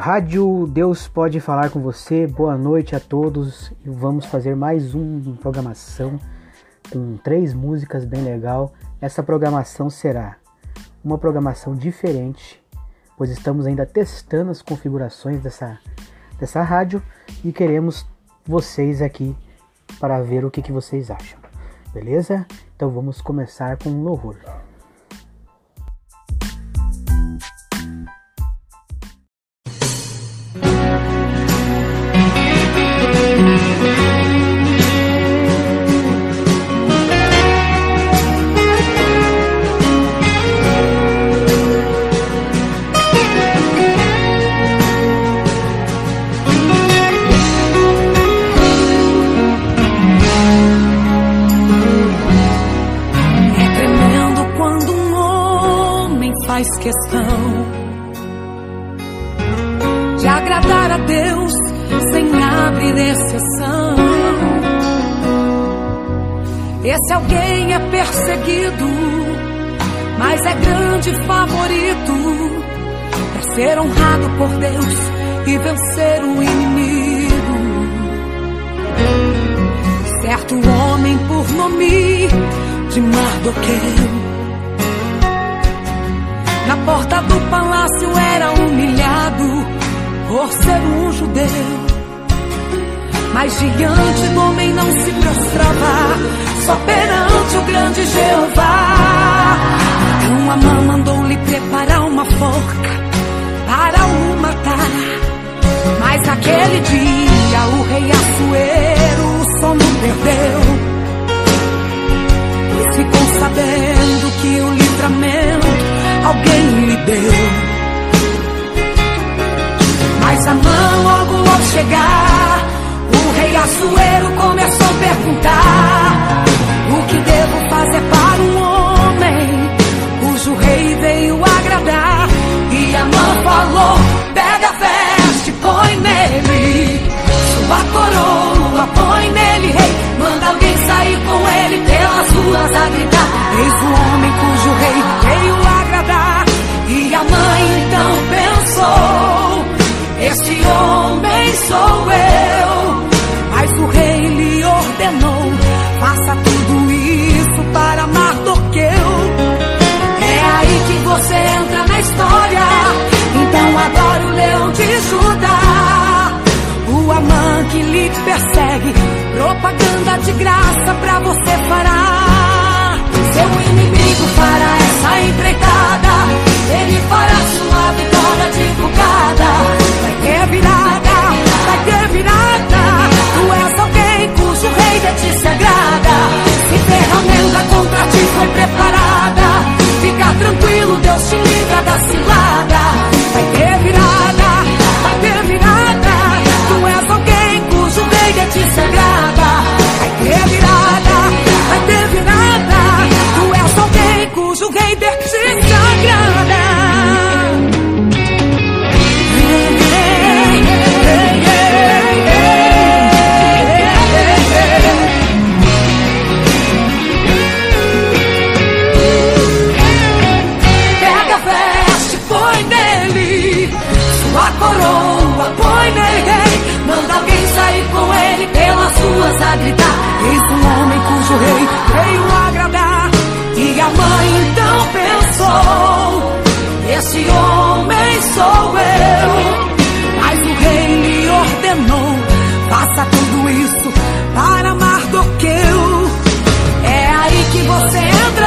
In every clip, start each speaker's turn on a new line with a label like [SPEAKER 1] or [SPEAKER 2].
[SPEAKER 1] Rádio Deus pode falar com você. Boa noite a todos. Vamos fazer mais uma programação com três músicas bem legal. Essa programação será uma programação diferente, pois estamos ainda testando as configurações dessa, dessa rádio e queremos vocês aqui para ver o que, que vocês acham. Beleza? Então vamos começar com um louvor.
[SPEAKER 2] Questão de agradar a Deus sem abrir exceção. Esse alguém é perseguido, mas é grande favorito para ser honrado por Deus e vencer o inimigo. Certo homem por nome de Mardoqueu na porta do palácio era humilhado por ser um judeu. Mas diante do homem não se prostrava, só perante o grande Jeová. Então Amã mandou-lhe preparar uma forca para o matar. Mas aquele dia o rei Assuero o sono perdeu. Pois ficou sabendo que o livramento alguém lhe deu. Mas a mão logo ao chegar, o rei Assuero começou a perguntar: O que devo fazer para um homem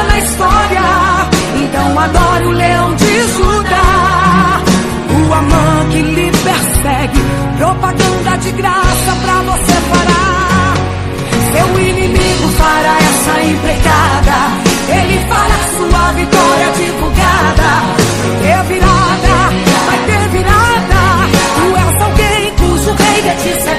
[SPEAKER 2] na história. Então adore o leão de Judá. O Amã que lhe persegue, propaganda de graça pra você parar. Seu inimigo fará essa empreitada. Ele fará sua vitória divulgada. Vai ter virada, vai ter virada. Tu és alguém cujo rei de ti se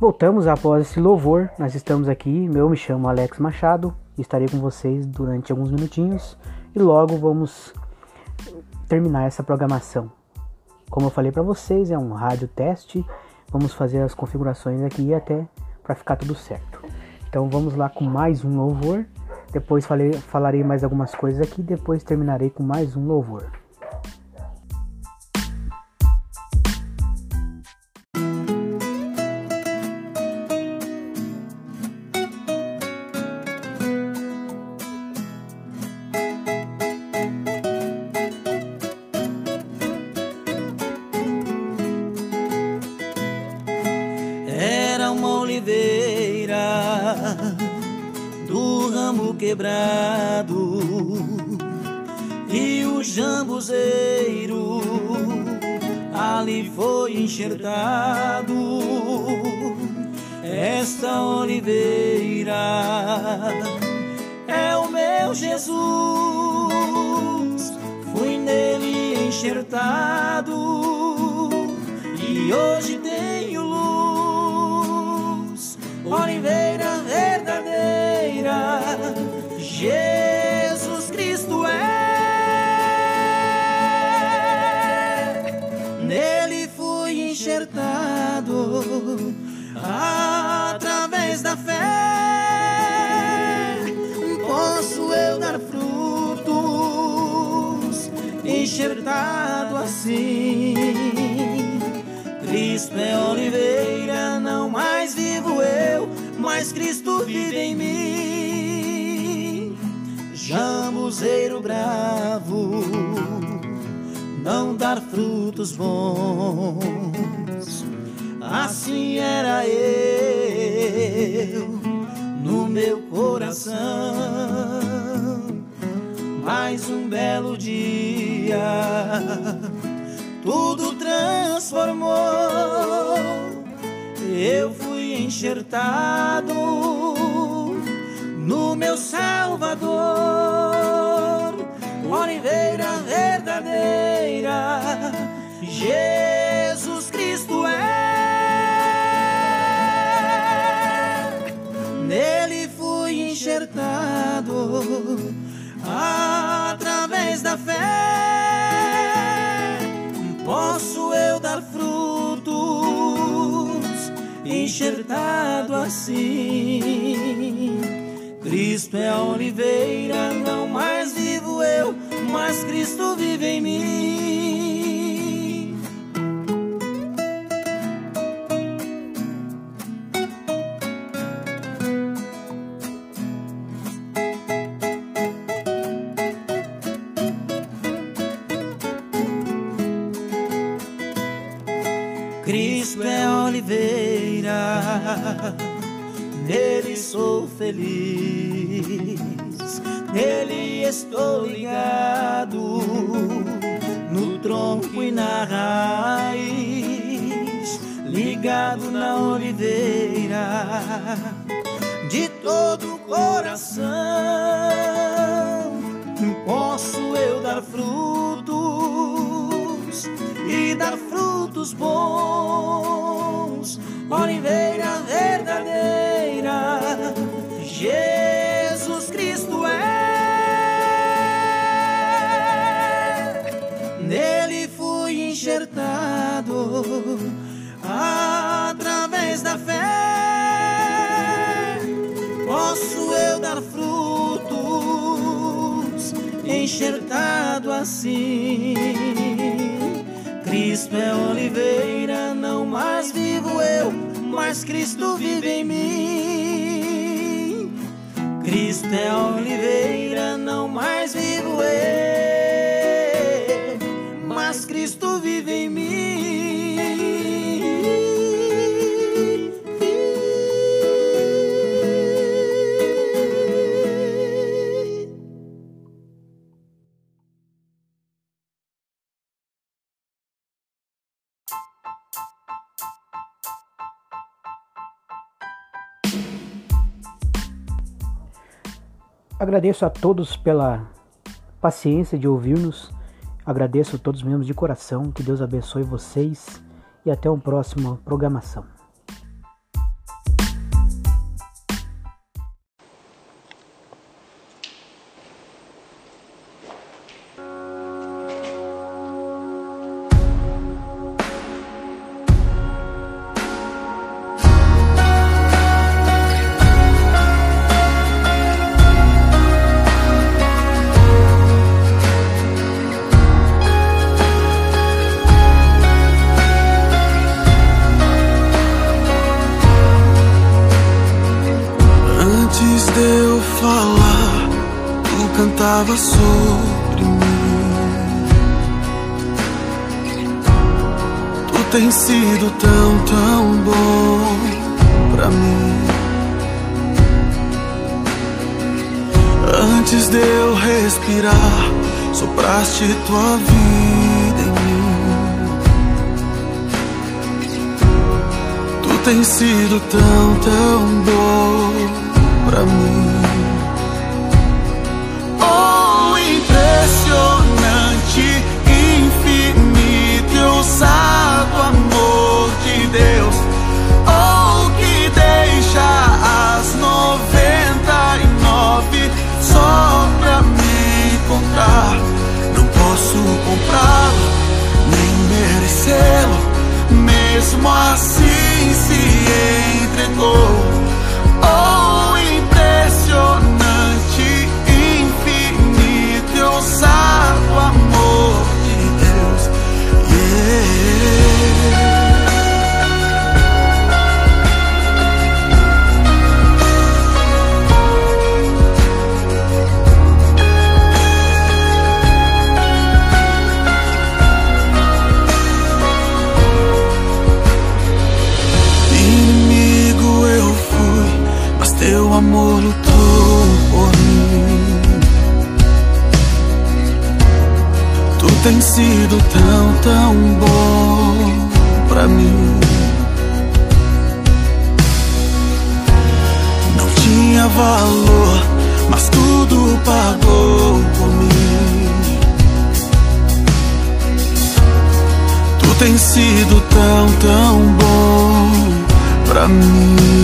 [SPEAKER 1] Voltamos após esse louvor. Nós estamos aqui. Eu me chamo Alex Machado. Estarei com vocês durante alguns minutinhos e logo vamos terminar essa programação. Como eu falei para vocês, é um rádio teste. Vamos fazer as configurações aqui até para ficar tudo certo. Então vamos lá com mais um louvor. Depois falei, falarei mais algumas coisas aqui. Depois terminarei com mais um louvor.
[SPEAKER 3] Ali foi enxertado. Esta oliveira é o meu Jesus, fui nele enxertado e hoje tenho luz. Oliveira verdadeira Jesus através da fé. Posso eu dar frutos, enxertado assim. Cristo é oliveira, não mais vivo eu, mas Cristo vive em mim jambuzeiro bravo, não dar frutos bons. Assim era eu no meu coração. Mais um belo dia, tudo transformou. Eu fui enxertado no meu Salvador, oliveira verdadeira, Nele fui enxertado através da fé. Posso eu dar frutos, enxertado assim Cristo é a oliveira, não mais vivo eu, mas Cristo vive em mim. Cristo é oliveira nele sou feliz, nele estou ligado, no tronco e na raiz, ligado na oliveira, de todo o coração, posso eu dar frutos e dar frutos bons, oliveira verdadeira Jesus Cristo é. Nele fui enxertado através da fé. Posso eu dar frutos enxertado assim. Cristo é oliveira, não mais vivo eu, mas Cristo vive em mim. Cristo é oliveira, não mais vivo eu,
[SPEAKER 1] Agradeço a todos pela paciência de ouvir-nos. Agradeço a todos mesmo de coração. Que Deus abençoe vocês e até uma próxima programação.
[SPEAKER 4] Sido tão, tão bom pra mim. Antes de eu respirar, sopraste tua vida em mim. Tu tens sido tão, tão bom pra mim. Oh, impressionante, infinito e ousado amor de Deus. Oh, que deixa as noventa e nove só pra me encontrar. Não posso comprá-lo, nem merecê-lo. Mesmo assim se entregou. you. Pra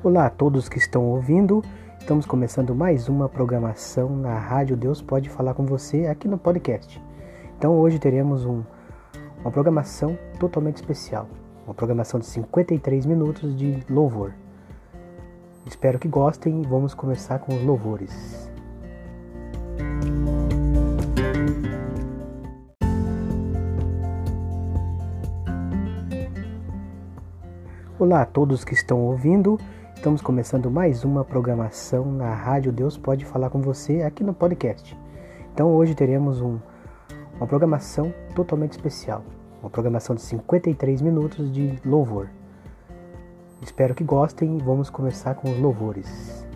[SPEAKER 1] Olá a todos que estão ouvindo. Estamos começando mais uma programação na Rádio Deus Pode Falar com Você aqui no podcast. Então hoje teremos um, uma programação totalmente especial. Uma programação de 53 minutos de louvor. Espero que gostem e vamos começar com os louvores. Olá a todos que estão ouvindo. Estamos começando mais uma programação na Rádio Deus Pode Falar com Você aqui no podcast. Então hoje teremos um, uma programação totalmente especial. Uma programação de 53 minutos de louvor. Espero que gostem e vamos começar com os louvores.